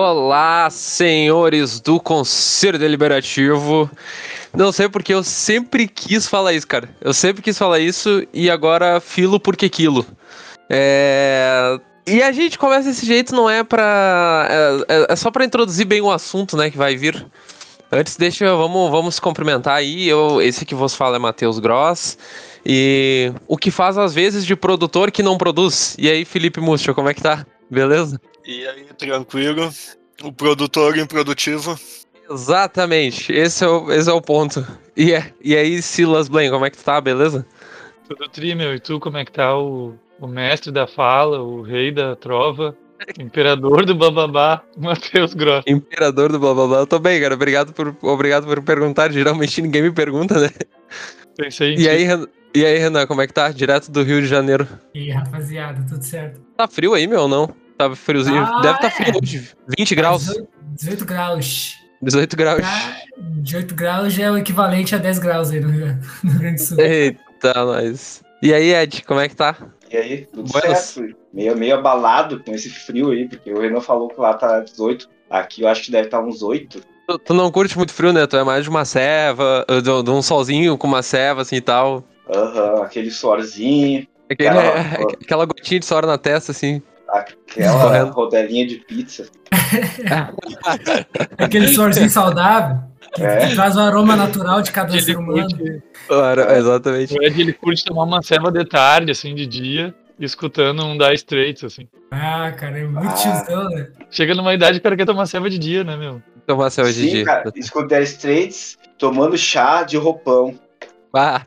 Olá, senhores do Conselho Deliberativo. Não sei porque eu sempre quis falar isso, cara. Eu sempre quis falar isso e agora filo porque quilo. É... E a gente começa desse jeito, não é pra. É, é, é só pra introduzir bem o assunto, né, que vai vir. Antes, deixa, vamos, vamos se cumprimentar aí. Eu, esse que vos fala é Matheus Gross. E o que faz às vezes de produtor que não produz. E aí, Felipe Múcio, como é que tá? Beleza? E aí, tranquilo? O produtor improdutivo. Exatamente, esse é o, esse é o ponto. E, é, e aí, Silas Blaine, como é que tu tá, beleza? Tudo tri, meu. E tu, como é que tá o, o mestre da fala, o rei da trova, imperador do bababá, Matheus Gross? Imperador do bababá, eu tô bem, cara. Obrigado por, obrigado por perguntar. Geralmente ninguém me pergunta, né? Pensei em E aí, e aí, Renan, como é que tá? Direto do Rio de Janeiro. E aí, rapaziada, tudo certo? Tá frio aí, meu, ou não? Tá friozinho. Ah, Deve tá é. frio hoje. 20 graus. 18, 18 graus. 18 graus. Ah, 18 graus é o equivalente a 10 graus aí no Rio, no Rio Grande do Sul. Eita, nós. E aí, Ed, como é que tá? E aí, tudo Buenas. certo. Meio, meio abalado com esse frio aí, porque o Renan falou que lá tá 18. Aqui eu acho que deve estar uns 8. Tu, tu não curte muito frio, né? Tu é mais de uma ceva, de, de um solzinho com uma ceva, assim e tal. Aham, aquele suorzinho, Aquele- Aquela- aquela gotinha de suor na testa, assim. Aquela Correndo. rodelinha de pizza. Aquele sorzinho saudável que, É. traz o aroma natural de cada Ele ser humano. curte, Claro, exatamente. o Ed ele curte tomar uma ceva de tarde, assim, de dia, escutando um Dire Straits, assim. Ah, cara, é muito Ah. tiozão, né? Chega numa idade o cara quer tomar ceva de dia, né, meu? Tomar ceva de Sim, dia. cara, escutar Straits tomando chá de roupão. Ah.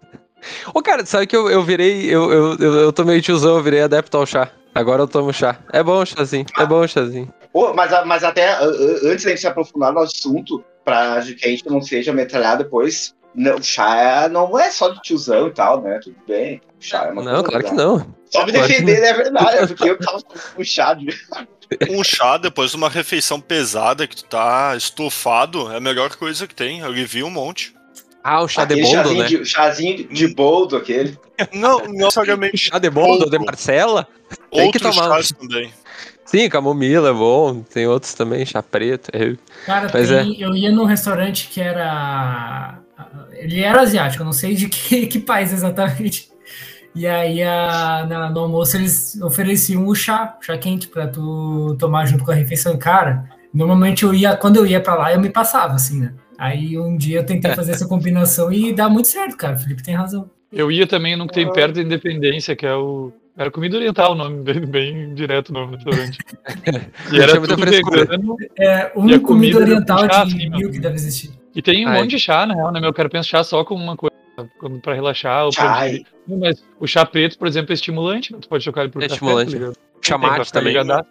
Ô, cara, sabe que eu, eu virei. Eu, eu, eu, eu tô meio tiozão, eu virei adepto ao chá. Agora eu tomo chá. É bom o chazinho. É bom o chazinho. Pô, mas, mas até antes da gente se aprofundar no assunto, pra que a gente não seja metralhado depois, não, chá não é só de tiozão e tal, né? Tudo bem. Chá é uma Não, coisa claro que não. Só me Claro defender, é verdade, é porque eu tava com chá de. Um chá depois de uma refeição pesada que tu tá estufado é a melhor coisa que tem. Alivia um monte. Ah, o chá de aquele boldo, chazinho né? de, chazinho de boldo, aquele. Não, não necessariamente Chá de boldo, de boldo. Marcela? Tem que Outros tomar. chás também. Sim, camomila é bom. Tem outros também, chá preto. é. Cara, Mas tem- eu ia num restaurante que era. Ele era asiático, eu não sei de que, que país exatamente. E aí, a- na- no almoço, eles ofereciam o chá, chá quente, pra tu tomar junto com a refeição. Cara, normalmente eu ia, quando eu ia pra lá, eu me passava, assim, né? Aí um dia eu tentei fazer essa combinação e dá muito certo, cara. O Felipe tem razão. Eu ia também num que tem perto da Independência, que é o. Era Comida Oriental o nome, bem, bem direto o nome do restaurante. E era tudo vegano. É, um a comida, comida oriental com chá, de assim, mil que deve existir. E tem um Ai. monte de chá, na real, né, meu? Eu quero pensar chá só como uma coisa pra relaxar. Ou pra Chai. Não, mas o chá preto, por exemplo, é estimulante. né? Tu pode chocar ele por É café, estimulante. tá? Chamate pra também. ligadaço.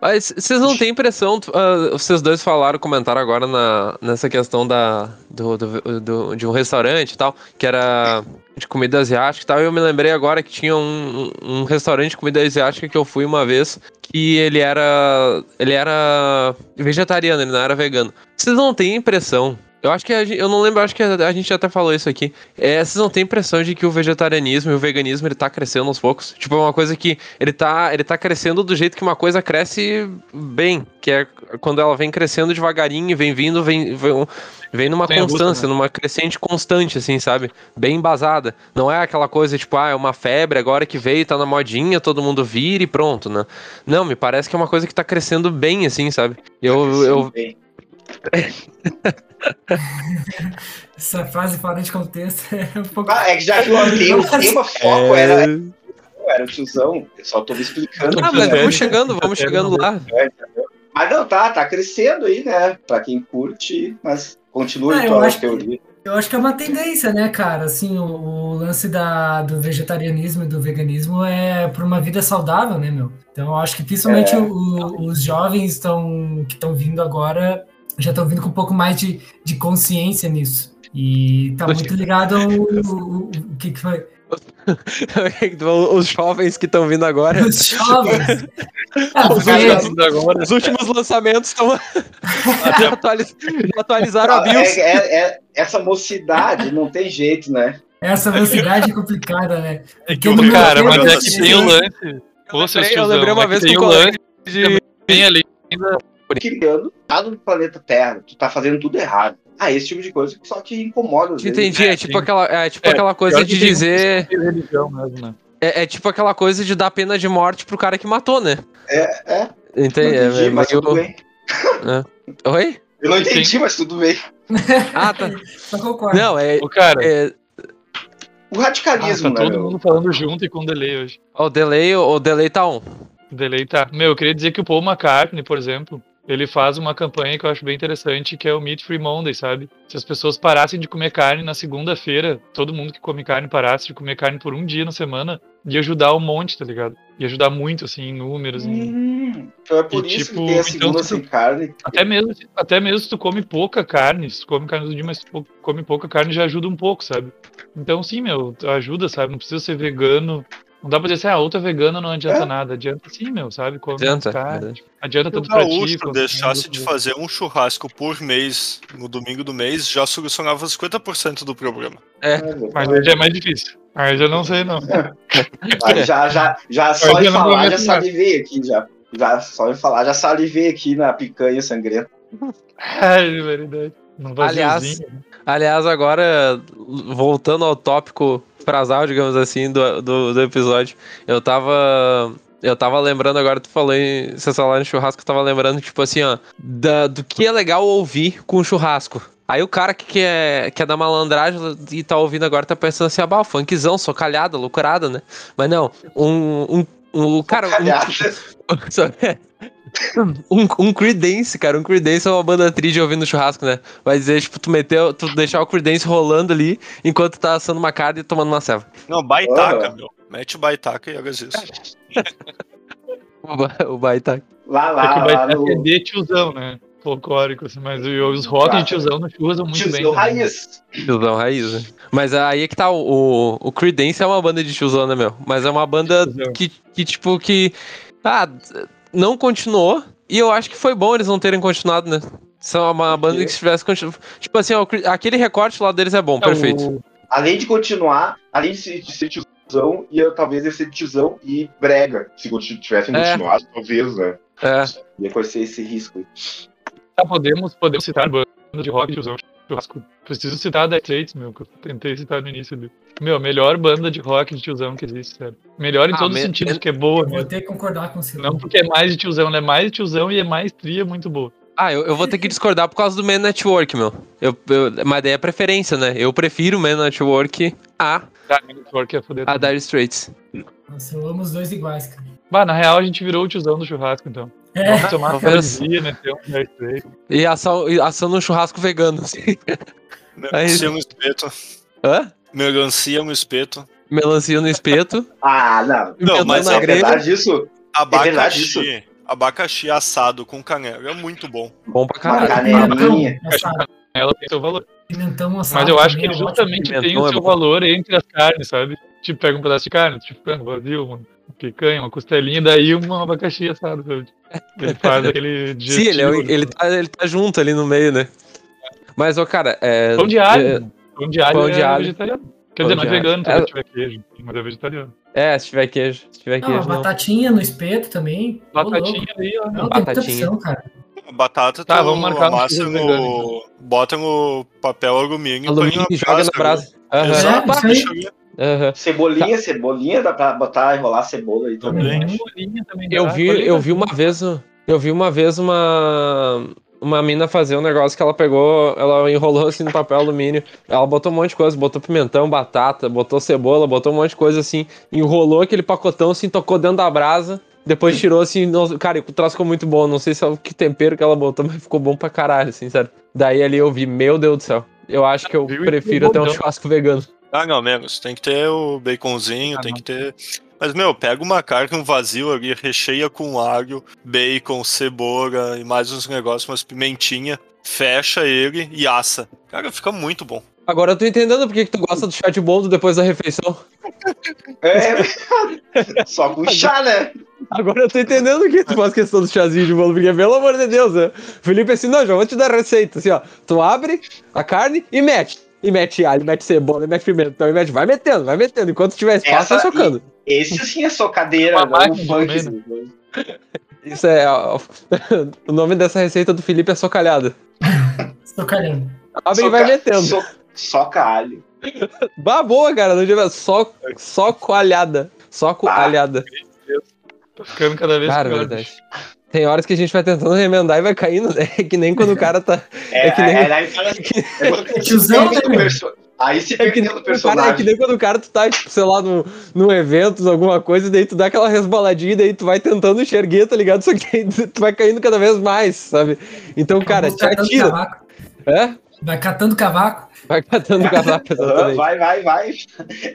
Mas vocês não têm impressão, ah, vocês dois falaram, comentaram agora na, nessa questão da, do, do- do- de um restaurante e tal, que era de comida asiática e tal, e eu me lembrei agora que tinha um, um, um restaurante de comida asiática que eu fui uma vez, que ele era, ele era vegetariano, ele não era vegano. Vocês não têm impressão, eu acho que, a eu não lembro, acho que a, a gente até falou isso aqui, é, vocês não têm impressão de que o vegetarianismo e o veganismo, ele tá crescendo aos poucos? Tipo, é uma coisa que ele tá, ele tá crescendo do jeito que uma coisa cresce bem, que é quando ela vem crescendo devagarinho, vem vindo, vem, vem, vem numa abuso, constância, né? numa crescente constante, assim, sabe? Bem embasada. Não é aquela coisa tipo, ah, é uma febre agora que veio, tá na modinha, todo mundo vira e pronto, né? Não, me parece que é uma coisa que tá crescendo bem, assim, sabe? Eu, eu, Bem, Essa frase fora de contexto é um pouco. Ah, é que já que o tema, o tema foco É. era, era o tiozão, eu só tô me explicando. Ah, mas É, vamos chegando, vamos é, chegando lá. Mas não, tá, tá crescendo aí, né? Pra quem curte, mas continue Ah, eu tua acho que- teoria. Eu acho que é uma tendência, né, cara? Assim, o, o lance da, do vegetarianismo e do veganismo é por uma vida saudável, né, meu? Então, eu acho que principalmente É. o- os jovens estão que estão vindo agora já estão vindo com um pouco mais de, de consciência nisso. E tá muito ligado ao o, o que, que foi. Os jovens que estão vindo agora. Os jovens. Ah, Os últimos- agora. Os últimos lançamentos estão. já, atualiz- já atualizaram a Ah, BIOS. é- é- é- essa mocidade não tem jeito, né? essa velocidade é complicada, né? É que o Cara, mas é que tem o lance. Ô, seus lembrei- eu lembrei uma é que vez tem com o um lance de. tem ali ainda criando tá no planeta Terra, tu tá fazendo tudo errado. Ah, esse tipo de coisa que só te incomoda. às. Entendi, é É, tipo sim. aquela, é tipo É, aquela coisa de dizer. religião mesmo, né? É, é tipo aquela coisa de dar pena de morte pro cara que matou, né? É, é. Não Entendi. entendi, é, mas meio- tudo bem. Oi? Eu não entendi, mas tudo bem. Ah, tá. Só concordo. Não, é. Ô, cara, é O ah, radicalismo, tá né? todo meu? mundo falando junto e com delay hoje. o delay, o delay tá on. O delay tá. Meu, eu queria dizer que o Paul McCartney, por exemplo, ele faz uma campanha que eu acho bem interessante, que é o Meat Free Monday, sabe? Se as pessoas parassem de comer carne na segunda-feira, todo mundo que come carne parasse de comer carne por um dia na semana, ia ajudar um monte, tá ligado? Ia ajudar muito, assim, em números, em Hum, então é por E, isso tipo, que tem a então segunda tu- sem carne. Até mesmo, até mesmo se tu come pouca carne, se tu come carne todo dia, mas se tu come pouca carne já ajuda um pouco, sabe? Então sim, meu, ajuda, sabe? Não precisa ser vegano. Não dá pra dizer assim, ah, outra vegana não adianta É. nada. Adianta sim, meu, sabe? Come Adianta, mais carne. verdade. Adianta Se o tanto pra ti. quanto deixasse de outro. fazer um churrasco por mês no domingo do mês, já solucionava 50% do problema. Mas aí já é mais difícil. Aí já não sei, não. Já, já, já só Mas não falar, já salivei aqui, já. Já só em falar, já salivei aqui na picanha sangrenta. Ai, é verdade. Aliás, vaziozinho. Aliás, agora, voltando ao tópico frasal, digamos assim, do, do, do episódio, eu tava. Eu tava lembrando agora, tu falou em. Você falou em churrasco, eu tava lembrando, tipo assim, ó, da- do que é legal ouvir com churrasco. Aí o cara que quer, que é da malandragem e tá ouvindo agora tá pensando assim, ah, bah, funkzão, socalhada, loucurada, né? Mas não, um. um, um cara, um? Um, um Creedence, cara. Um Creedence é uma banda tri de ouvindo churrasco, né? Vai dizer, tipo, tu meteu, tu deixar o Creedence rolando ali enquanto tá assando uma carne e tomando uma ceva. Não, baitaca, Aham. meu. Mete baitaca e hagas isso. O, ba- o baita. Lá, É que lá, vai lá no é de tiozão, né? Folclórico, assim, mas os rock de tiozão no churras são muito bem. tiozão também. raiz. Tiozão raiz, né? Mas aí é que tá, o, o Creedence é uma banda de tiozão, né, meu? Mas é uma banda Tiozão. que, que, tipo, que. Ah, não continuou. E eu acho que foi bom eles não terem continuado, né? São uma banda que se tivesse continuado. Tipo assim, ó, aquele recorte lá deles é bom, É, perfeito. o- Além de continuar, além de ser, de ser tiozão, ia talvez ia ser tiozão e brega. Se tivessem É. continuado, talvez, né? É. Ia conhecer esse risco aí. Podemos, podemos citar bandas de rock tiozão churrasco. Preciso citar a Death States, meu, que eu tentei citar no início ali. Meu, a melhor banda de rock de tiozão que existe, sério. Melhor em Ah, todos os sentidos, que é boa, Eu vou mesmo. ter que concordar com você. Não porque é mais de tiozão, ela é mais de tiozão e é mais tria, muito boa. Ah, eu, eu vou ter que discordar por causa do Man Network, meu. Eu, eu- mas daí é preferência, né? Eu prefiro o Man Network a, Tá, Network é foder. a também. Dire Straits. Nossa, eu amo os dois iguais, cara. Bah, na real a gente virou o tiozão do churrasco, então. É, tomar uma um Straits. E assar- assando um churrasco vegano, assim. Melancia no espeto. Hã? Melancia no espeto. Melancia no espeto. Ah, não. Não, mas na É verdade isso? verdade Abacaxi. Abacaxi assado com canela é muito bom. Bom pra Uma caralho. canelinha. assado. Ela tem seu valor. Pimentão assado. Mas eu acho que é ótimo. justamente tem o é seu bom. valor entre as carnes, sabe? Tipo, pega um pedaço de carne, tipo frango vazio, uma picanha, uma costelinha, daí um abacaxi assado, sabe? Ele faz aquele Sim, ele, é ele, tá, ele tá junto ali no meio, né? Mas, ô, cara, é. Pão de alho. é-. Pão de alho pão é de alho. vegetariano. Quer Pão dizer, não é vegano É- se tiver queijo, mas é vegetariano. É, se tiver queijo. Se tiver Não, queijo, não. batatinha no espeto também. Batatinha aí, ó. Não, Batatinha. opção, cara. Batata, Tá, vamos marcar um amassa no... Bota no papel alumínio, Alumínio põe e joga na brasa. Aham. Exato, É, deixa ali. aham. Cebolinha, cebolinha, dá pra botar, enrolar cebola aí também. Também. Também Eu dá. vi, eu vi uma vez, eu vi uma vez uma uma mina fazer um negócio que ela pegou, ela enrolou assim no papel alumínio, ela botou um monte de coisa, botou pimentão, batata, botou cebola, botou um monte de coisa assim, enrolou aquele pacotão assim, tocou dentro da brasa, depois tirou assim, nossa, cara, o troço ficou muito bom, não sei se é o que tempero que ela botou, mas ficou bom pra caralho, assim, sério. Daí ali eu vi, meu Deus do céu, eu acho que eu prefiro até um então. churrasco vegano. Ah, não, menos. Tem que ter o baconzinho, Ah, tem não. que ter. Mas, meu, pega uma carne, um vazio ali, recheia com alho, bacon, cebola e mais uns negócios, umas pimentinha, fecha ele e assa. Cara, fica muito bom. Agora eu tô entendendo por que que tu gosta do chá de boldo depois da refeição. É, só com chá, né? Agora eu tô entendendo que tu faz questão do chazinho de bolo, porque pelo amor de Deus, né? Felipe assim, não, já vou te dar a receita, assim, ó. Tu abre a carne e mete. E mete alho, mete cebola, e mete pimentão, e mete. Vai metendo, vai metendo. Enquanto tiver espaço, Essa vai socando. Esse sim é socadeira, não o máquina funk. também, Isso é. ó, o nome dessa receita do Felipe é socalhada. Estou calhando. Abre e vai metendo. so- Soca alho. Bah, boa, cara. Não tinha... Só, só coalhada. Só coalhada. Tá ficando cada vez Cara, pior. verdade. Tem horas que a gente vai tentando remendar e vai caindo, né? É que nem quando o cara tá. É, É que nem- é, é perso- Aí se É que, perdeu nem o o cara, é que personagem. nem quando o cara tu tá, tipo, sei lá, num, num evento, alguma coisa, e daí tu dá aquela resbaladinha, e daí tu vai tentando enxerguer, tá ligado? Só que aí tu vai caindo cada vez mais, sabe? Então, cara, Vai te catando atira. cavaco. É? Vai catando cavaco. Vai catando cavaco, exatamente. vai, vai, vai.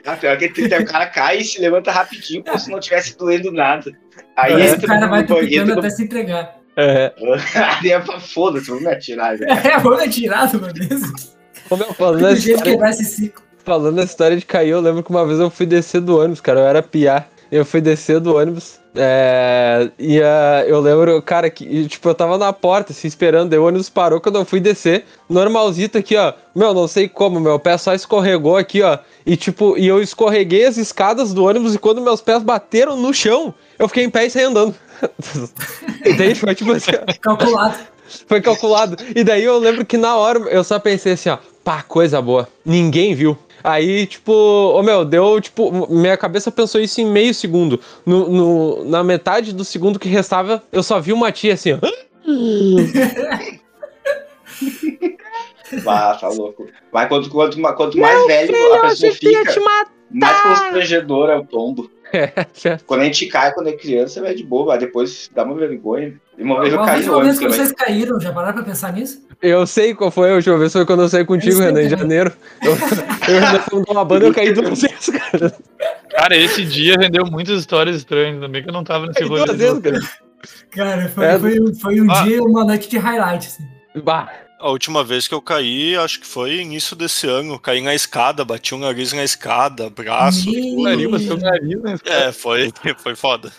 A pior que tem- tem- o cara cai e se levanta rapidinho, como se não tivesse doendo nada. Aí É. Esse entra cara vai tupicando até se entregar. É. Aí é pra foda-se, vamos me atirar, velho. É, vou atirar de uma vez. Como eu falando Do nessa jeito esse ciclo. falando nessa história de cair, eu lembro que uma vez eu fui descer do ônibus, cara, eu era piá. Eu fui descer do ônibus. É, e ah, eu lembro, cara, que e, tipo, eu tava na porta, assim, esperando, daí o ônibus parou quando eu fui descer. Normalzito aqui, ó. Meu, não sei como, meu pé só escorregou aqui, ó. E tipo, e eu escorreguei as escadas do ônibus e quando meus pés bateram no chão, eu fiquei em pé e saí andando. Entende? Foi tipo assim, ó. Calculado. Foi calculado. E daí eu lembro que na hora eu só pensei assim, ó, pá, coisa boa. Ninguém viu. Aí, tipo, ô meu, deu, tipo, minha cabeça pensou isso em meio segundo. No, no- na metade do segundo que restava, eu só vi uma tia assim, ó. Ah, tá louco. Mas quanto, quanto, quanto mais velho a pessoa fica, mais constrangedor é o tombo. É, Quando a gente cai, quando é criança, vai de boa, mas depois dá uma vergonha. E uma vez eu caí no ônibus que vocês caíram, já pararam pra pensar nisso? Eu sei qual foi a última vez, foi quando eu saí contigo, Renan, em também. janeiro. Eu, eu e o Renan fomos dar uma banda e eu caí duas vezes, cara. Cara, esse dia rendeu muitas histórias estranhas, ainda bem que eu não tava nesse rolê. duas vezes, cara. Cara, foi, É. foi, foi um Ah. dia e uma noite de highlight. Assim. Bah, A última vez que eu caí, acho que foi início desse ano. Caí na escada, bati o nariz na escada, braço. Meu Nariz, bateu o nariz, né? É, foi, foi foda.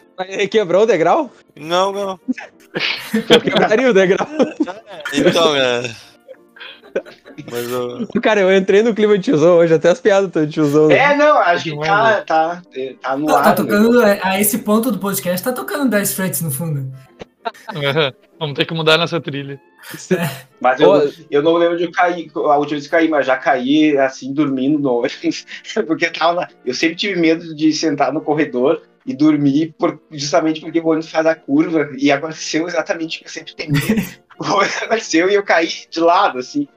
quebrou o degrau? Não, não. Eu quebraria o degrau. Então, é. Mas eu. Cara, eu entrei no clima de tiozão hoje, até as piadas estão de tiozão. né? É, não, acho que Não é, tá, tá, tá no Não, ar. tá né? tocando, a esse ponto do podcast, tá tocando 10 frets no fundo. Vamos ter que mudar nossa trilha. Mas eu, eu não lembro de eu cair, a última vez que caí, mas já caí assim, dormindo no. Porque tava na- eu sempre tive medo de sentar no corredor e dormir, por- justamente porque o ônibus faz a curva. E aconteceu exatamente o que eu sempre tenho medo. O ônibus aconteceu e eu caí de lado, assim.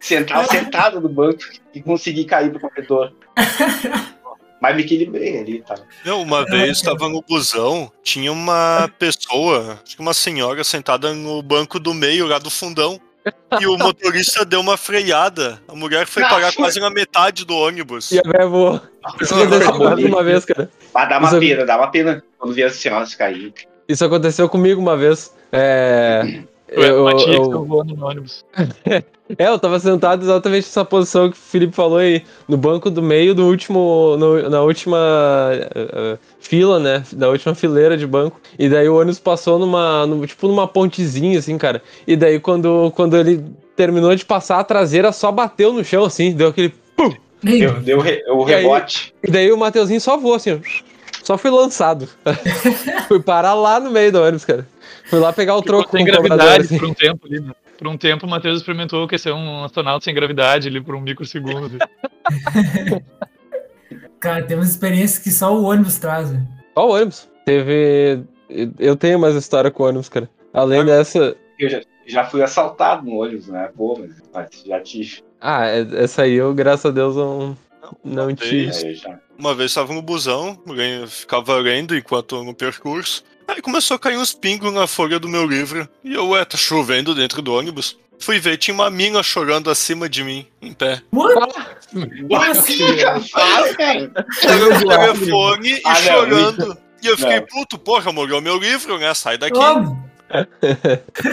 Sentado, sentado no banco e consegui cair pro corredor. Mas me equilibrei ali, tá? Não, uma vez estava no busão, tinha uma pessoa, acho que uma senhora sentada no banco do meio, lá do fundão. E o motorista deu uma freada. A mulher foi parar quase na metade do ônibus. E a véia voou. Isso aconteceu comigo uma vez, cara. Mas dá uma Isso- pena, dá uma pena quando vê as senhoras cair. Isso aconteceu comigo uma vez. É. Eu, Eu, eu- tava voando no ônibus. é, eu tava sentado exatamente nessa posição que o Felipe falou aí, no banco do meio do último. no- na última eh, fila, né? Da última fileira de banco. E daí o ônibus passou numa. no- tipo numa pontezinha, assim, cara. E daí quando, quando ele terminou de passar, a traseira só bateu no chão, assim, deu aquele. Deu, deu re- o E aí- rebote. E daí o Mateuzinho só voou, assim, ó. Só foi lançado. Fui parar lá no meio do ônibus, cara. Fui lá pegar o Ficou troco sem com o cobrador, gravidade assim. por um tempo ali, né? Por um tempo o Matheus experimentou que ser um astronauta sem gravidade ali por um microsegundo. Cara, tem umas experiências que só o ônibus traz. né? Ó, o ônibus. Teve. Eu tenho mais história com ônibus, cara. Além dessa. Eu já, já fui assaltado no ônibus, né? Pô, mas, mas já tive. Ah, é- essa aí eu, graças a Deus, não, não Uma tive. Uma vez estava no busão, ficava lendo enquanto no percurso. Aí começou a cair uns pingos na folha do meu livro. E eu, ué, tá chovendo dentro do ônibus. Fui ver, tinha uma mina chorando acima de mim, em pé. What? Assim, cara, fala, cara. Pegando o telefone e Ah, não, chorando. E eu fiquei, Não. puto, porra, molhou meu livro, né? Sai daqui. Óbvio.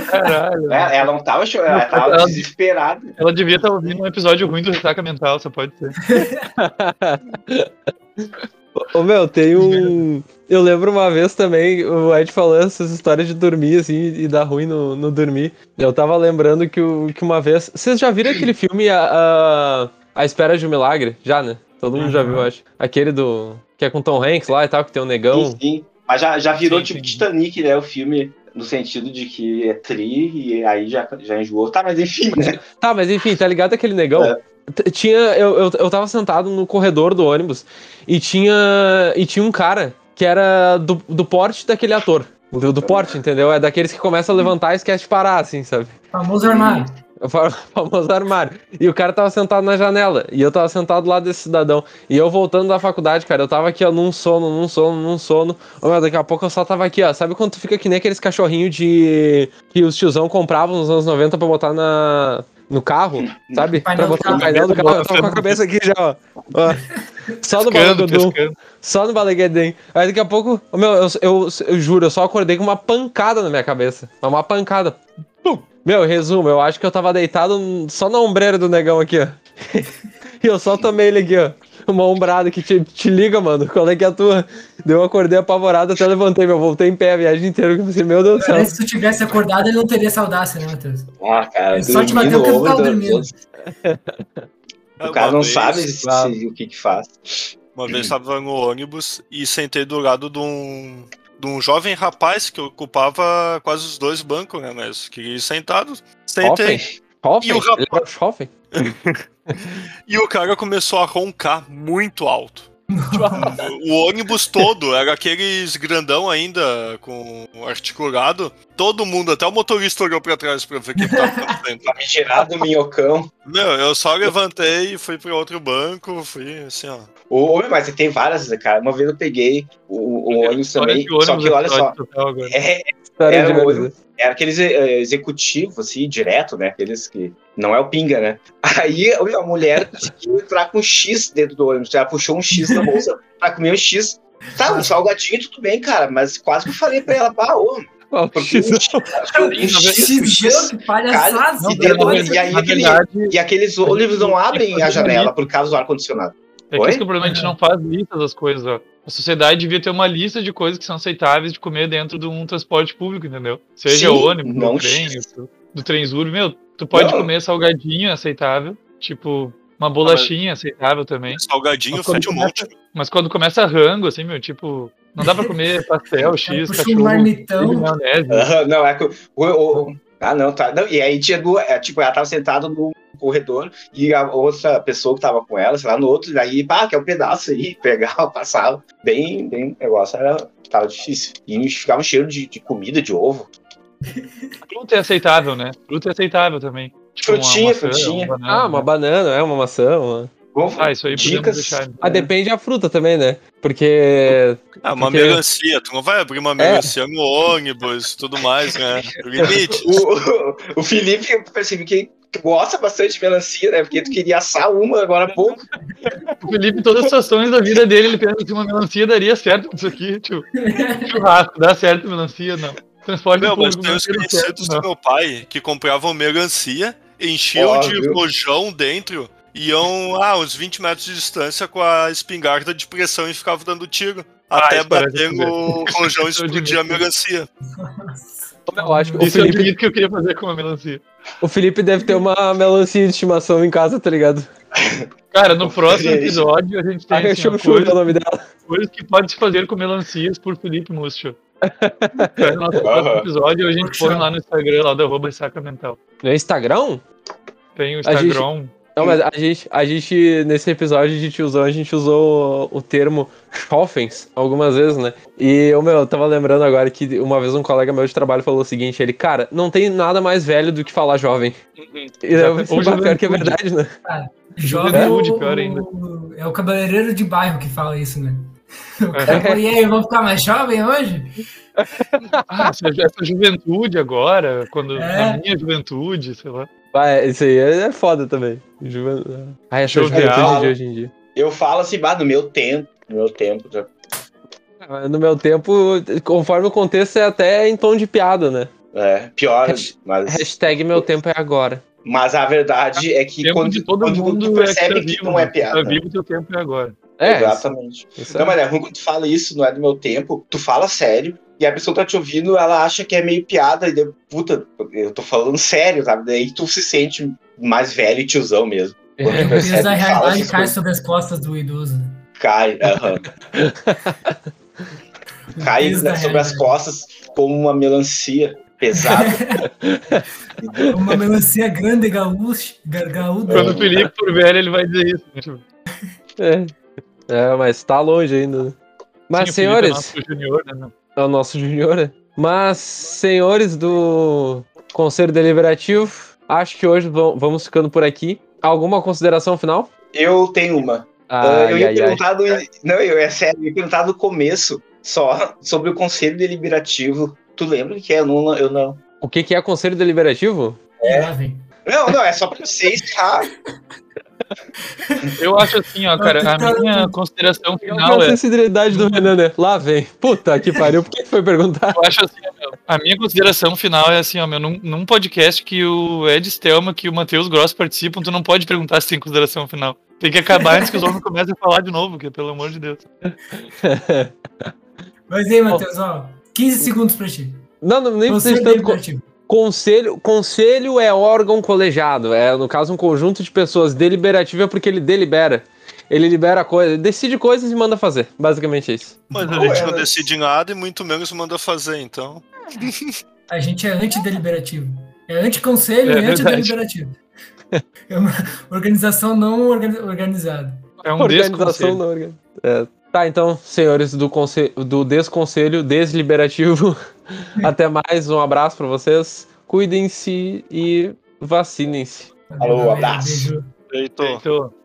Caralho. É, ela não tava chorando, ela tava Ela- desesperada. Ela devia estar ouvindo um episódio ruim do Ressaca Mental, só pode ser. Ô, meu, tem um. Eu lembro uma vez também, o Ed falando essas histórias de dormir, assim, e dar ruim no, no dormir. Eu tava lembrando que, o- que uma vez. Vocês já viram aquele filme A, a, a Espera de um Milagre? Já, né? Todo mundo já viu, acho. Aquele do. Que é com Tom Hanks lá e tal, que tem um negão. Sim, sim. Mas já, já virou Sim, tipo sim. Titanic, né? O filme. no sentido de que é tri e aí já, já enjoou. Tá, mas enfim, né? Tá, mas enfim, tá ligado aquele negão? É. Tinha. Eu, eu, eu tava sentado no corredor do ônibus e tinha. E tinha um cara que era do, do porte daquele ator. Do, do porte, entendeu? É daqueles que começam a levantar e esquece de parar, assim, sabe? Famoso armário. O famoso armário. E o cara tava sentado na janela. E eu tava sentado lá desse cidadão. E eu voltando da faculdade, cara, eu tava aqui, ó, num sono, num sono, num sono. Ô, meu, daqui a pouco eu só tava aqui, ó. Sabe quando tu fica que nem aqueles cachorrinhos de. que os tiozão compravam nos anos 90 pra botar na. No carro, sabe? Painel pra botar no painel do carro. Eu tava com a cabeça aqui já, ó. ó. Só no pescando. só no baleguedem. Aí daqui a pouco, ô, meu, eu, eu, eu juro, eu só acordei com uma pancada na minha cabeça. Uma pancada. Pum. Meu, resumo, eu acho que eu tava deitado só na ombreira do negão aqui, ó. e eu só tomei ele aqui, ó. Uma ombrada que te, te liga, mano. Qual é que é a tua? Daí Eu acordei apavorado, até levantei, meu. Voltei em pé a viagem inteira. Pensei, meu Deus do céu. Parece que se tu tivesse acordado, ele não teria audácia, né, Matheus? Ah, cara, Ele só te bateu porque tu tava do- dormindo. O cara não vez- sabe se- Claro. se- o que que faz. Uma vez estava no ônibus e sentei do lado de um, de um jovem rapaz que ocupava quase os dois bancos, né? Mas ir sentado. Sentei. Schoffen? E o rapaz? E o cara começou a roncar muito alto. o ônibus todo era aqueles grandão ainda, com articulado. Todo mundo, até o motorista olhou pra trás pra ver o que tava acontecendo. Pra me tirar do minhocão. Meu, eu só levantei e fui pro outro banco, fui assim, ó. Ô, mas tem várias, cara. Uma vez eu peguei o, o ônibus também. ônibus Só que olha só. É, Era de o- era aqueles eh, executivos, assim, direto, né? Aqueles que. Não é o pinga, né? Aí a mulher conseguiu entrar com um X dentro do ônibus. Ela puxou um X na bolsa pra comer um X. Tá, um salgadinho, tudo bem, cara. Mas quase que eu falei pra ela, pá, ô, um um um e aqueles ônibus não abrem a janela por causa do ar-condicionado. é que é o problema, a gente não faz lista das coisas, ó. A sociedade devia ter uma lista de coisas que são aceitáveis de comer dentro de um transporte público, entendeu? Seja Sim, ônibus, não do trem, do, do trenzuro. Meu, tu pode Não. comer salgadinho aceitável, tipo, uma bolachinha aceitável também. Salgadinho fede um monte. Mas quando começa rango, assim, meu, tipo, não dá pra comer pastel, X, cachorro, marmitão. maionese. Não, é que o, Ah, não, tá. Não, e aí tinha duas. é, tipo, ela tava sentada no corredor e a outra pessoa que tava com ela, sei lá, no outro, daí, pá, quer um pedaço aí, pegava, passava. Bem, bem, o negócio era. Tava difícil. E ficava um cheiro de, de comida, de ovo. Fruta é aceitável, né? Fruta é aceitável também. Tipo, Frutinha, maçã, frutinha. uma banana, Ah, uma né? banana, é uma maçã. Uma... Vamos, Ah, isso aí dicas. deixar. Ah, depende da fruta também, né? Porque. Ah, uma Porque- melancia. Tu não vai abrir uma melancia no ônibus e tudo mais, né? Limite. O, o, o Felipe, eu percebi que gosta bastante de melancia, né? Porque tu queria assar uma agora há pouco. O Felipe, em todas as situações da vida dele, ele pensa que uma melancia daria certo isso aqui, tio. Churrasco, dá certo melancia, não. Transporte Meu, mas tem não os conhecidos do não. meu pai que compravam melancia, enchiam Óbvio. de rojão dentro, iam ah, uns 20 metros de distância com a espingarda de pressão e ficavam dando tiro. Ah, até bater no rojão e eu explodir a melancia. Eu acho que o Isso é o Felipe, limite que eu queria fazer com uma melancia. o Felipe deve ter uma melancia de estimação em casa, tá ligado? Cara, no próximo episódio a gente tem Ah, assim, é o coisas, nome dela. coisas que pode se fazer com melancias por Felipe Múcio. No nosso próximo episódio a gente põe lá no Instagram, lá do arroba Ressaca Mental. No Instagram? Tem o A gente- Instagram. Não, mas a gente, a gente, nesse episódio de tiozão, a gente usou o, o termo Schoffens algumas vezes, né? E, ô, meu, eu tava lembrando agora que uma vez um colega meu de trabalho falou o seguinte, ele, cara, não tem nada mais velho do que falar jovem. E eu "Pá, pior que é verdade, né? Jovem é Juventude, o, pior ainda. é o cabeleireiro de bairro que fala isso, né? O cara e aí, vamos ficar mais jovem hoje? Ah, essa, essa juventude agora, quando É. na minha juventude, sei lá. Ah, isso aí é é foda também. Ah, essa juventude de hoje em dia. Eu falo assim, bah, no meu tempo, no meu tempo. já- Ah, No meu tempo, conforme o contexto, é até em tom de piada, né? É, pior, Hash- mas, Hashtag meu tempo é agora. mas a verdade é que tempo quando, de todo quando mundo tu percebe é que, que, tá vivo, não é né? piada. Tá vivo, teu tempo é agora. É, Exatamente. isso Não, é- mas é ruim quando tu fala isso, não é do meu tempo. Tu fala sério e a pessoa tá te ouvindo, ela acha que é meio piada e daí, puta, eu tô falando sério, sabe? Daí tu se sente mais velho e tiozão mesmo. O peso da fala realidade cai coisas. sobre as costas do idoso. Cai, aham. cai né, sobre as costas como uma melancia pesada. Uma melancia grande, gaúcha, gar- gaúda. Quando o Felipe for velho, ele vai dizer isso. né? Tipo, É. É, mas tá longe ainda. né? Mas, sim, é senhores, nosso junior, né? É o nosso junior, né? Mas, senhores do Conselho Deliberativo, acho que hoje vam- vamos ficando por aqui. Alguma consideração final? Eu tenho uma. Ah, eu Ai, ia ai, ai. perguntar do. Não, eu, é sério, eu ia perguntar do começo só sobre o Conselho Deliberativo. Tu lembra o que é? Eu não. Eu não. O que, que é Conselho Deliberativo? Vem. Não, não, é só pra vocês, tá? Eu acho assim, ó, cara, a minha consideração final a é. sensibilidade do Renan, né? Lá vem. Puta que pariu. Por que foi perguntar? Eu acho assim, ó, meu, a minha consideração final é assim, ó, meu, num, num podcast que o Ed Stelma, que o Matheus Gross participam, tu não pode perguntar se tem consideração final. Tem que acabar antes que os homens comecem a falar de novo, que pelo amor de Deus. Mas aí, Matheus, ó. 15 segundos pra ti. Não, não nem precisa tanto. Conselho, conselho é órgão colegiado. É, no caso, um conjunto de pessoas. Deliberativo é porque ele delibera. Ele libera coisas, decide coisas e manda fazer. Basicamente é isso. Mas a gente é- não decide nada e muito menos manda fazer, então. A gente é antideliberativo. É anticonselho É e antideliberativo. É uma organização não organi- organizada. É um Organização não organ... é. Tá, então, senhores do, conselho, do desconselho desliberativo, até mais. Um abraço pra vocês. Cuidem-se e vacinem-se. Alô, abraço. beijo. Feito. Feito.